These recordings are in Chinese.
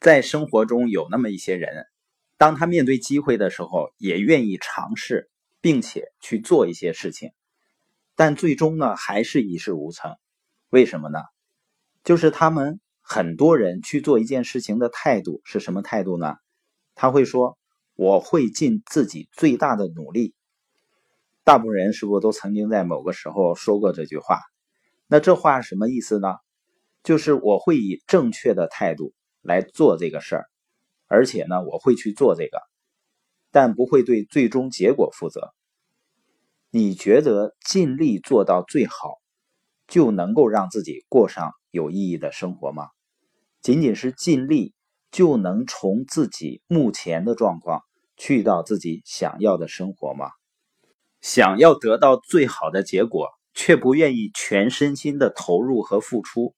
在生活中有那么一些人，当他面对机会的时候，也愿意尝试，并且去做一些事情，但最终呢，还是一事无成。为什么呢？就是他们很多人去做一件事情的态度是什么态度呢？他会说：“我会尽自己最大的努力。”大部分人是不是都曾经在某个时候说过这句话？那这话什么意思呢？就是我会以正确的态度。来做这个事儿，而且呢，我会去做这个，但不会对最终结果负责。你觉得尽力做到最好，就能够让自己过上有意义的生活吗？仅仅是尽力，就能从自己目前的状况去到自己想要的生活吗？想要得到最好的结果，却不愿意全身心的投入和付出，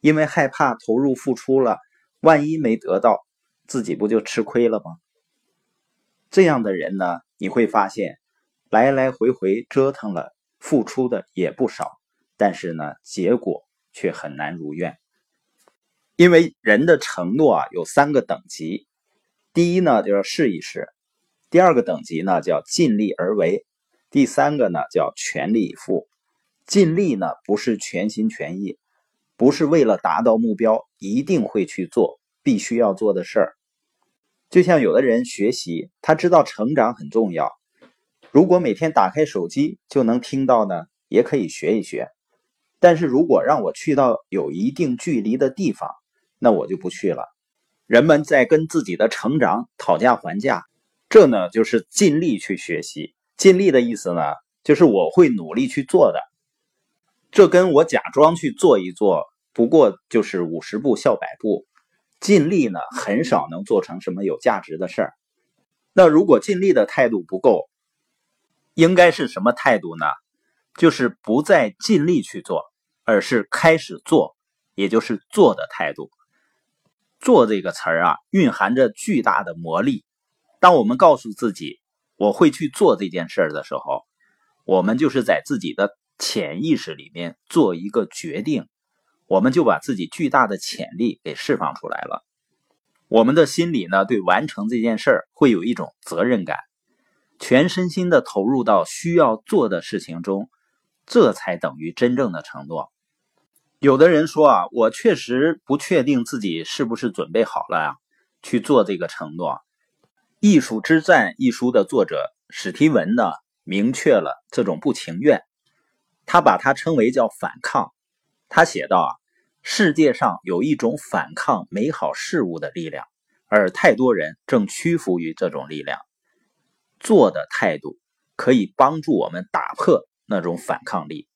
因为害怕投入付出了。万一没得到，自己不就吃亏了吗？这样的人呢，你会发现，来来回回折腾了，付出的也不少，但是呢，结果却很难如愿。因为人的承诺啊，有三个等级，第一呢，就是试一试；第二个等级呢，叫尽力而为；第三个呢，叫全力以赴。尽力呢，不是全心全意。不是为了达到目标一定会去做必须要做的事儿，就像有的人学习，他知道成长很重要，如果每天打开手机就能听到呢，也可以学一学。但是如果让我去到有一定距离的地方，那我就不去了。人们在跟自己的成长讨价还价，这呢就是尽力去学习。尽力的意思呢，就是我会努力去做的。这跟我假装去做一做，不过就是五十步笑百步，尽力呢很少能做成什么有价值的事儿。那如果尽力的态度不够，应该是什么态度呢？就是不再尽力去做，而是开始做，也就是做的态度。做这个词儿啊，蕴含着巨大的魔力。当我们告诉自己我会去做这件事儿的时候，我们就是在自己的。潜意识里面做一个决定，我们就把自己巨大的潜力给释放出来了。我们的心里呢，对完成这件事儿会有一种责任感，全身心的投入到需要做的事情中，这才等于真正的承诺。有的人说啊，我确实不确定自己是不是准备好了呀，去做这个承诺。《艺术之战》一书的作者史提文呢，明确了这种不情愿。他把它称为叫反抗。他写道啊，世界上有一种反抗美好事物的力量，而太多人正屈服于这种力量。做的态度可以帮助我们打破那种反抗力。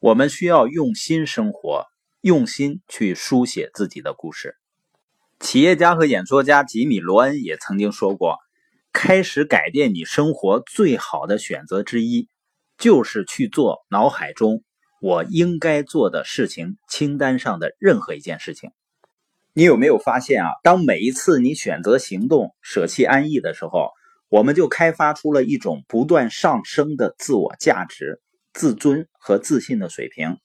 我们需要用心生活，用心去书写自己的故事。企业家和演说家吉米·罗恩也曾经说过：“开始改变你生活最好的选择之一。”就是去做脑海中我应该做的事情清单上的任何一件事情。你有没有发现啊？当每一次你选择行动、舍弃安逸的时候，我们就开发出了一种不断上升的自我价值、自尊和自信的水平。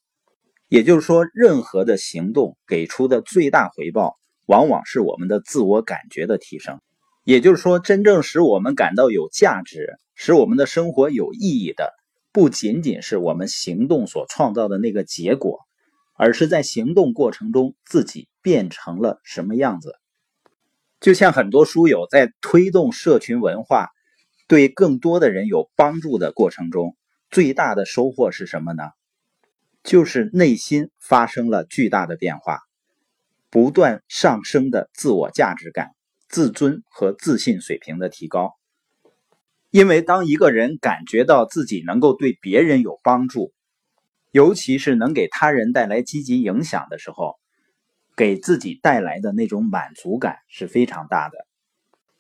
也就是说，任何的行动给出的最大回报，往往是我们的自我感觉的提升。也就是说，真正使我们感到有价值、使我们的生活有意义的。不仅仅是我们行动所创造的那个结果，而是在行动过程中自己变成了什么样子。就像很多书友在推动社群文化，对更多的人有帮助的过程中，最大的收获是什么呢？就是内心发生了巨大的变化，不断上升的自我价值感、自尊和自信水平的提高。因为当一个人感觉到自己能够对别人有帮助，尤其是能给他人带来积极影响的时候，给自己带来的那种满足感是非常大的。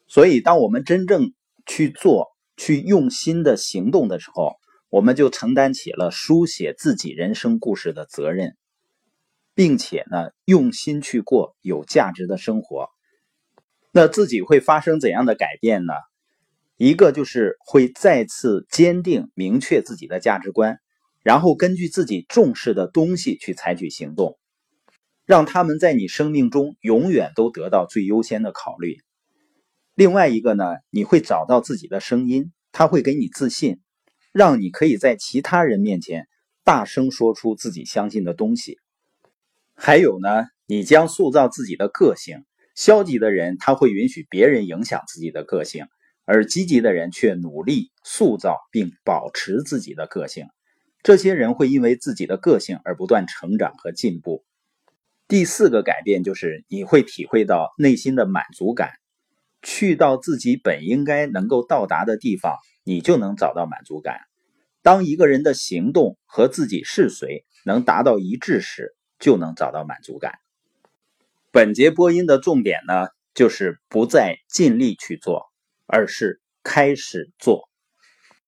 所以，当我们真正去做、去用心的行动的时候，我们就承担起了书写自己人生故事的责任，并且呢，用心去过有价值的生活。那自己会发生怎样的改变呢？一个就是会再次坚定明确自己的价值观，然后根据自己重视的东西去采取行动。让他们在你生命中永远都得到最优先的考虑。另外一个呢，你会找到自己的声音，它会给你自信，让你可以在其他人面前大声说出自己相信的东西。还有呢，你将塑造自己的个性。消极的人他会允许别人影响自己的个性，而积极的人却努力塑造并保持自己的个性。这些人会因为自己的个性而不断成长和进步。第四个改变就是你会体会到内心的满足感，去到自己本应该能够到达的地方，你就能找到满足感。当一个人的行动和自己是谁能达到一致时，就能找到满足感。本节播音的重点呢，就是不再尽力去做，而是开始做。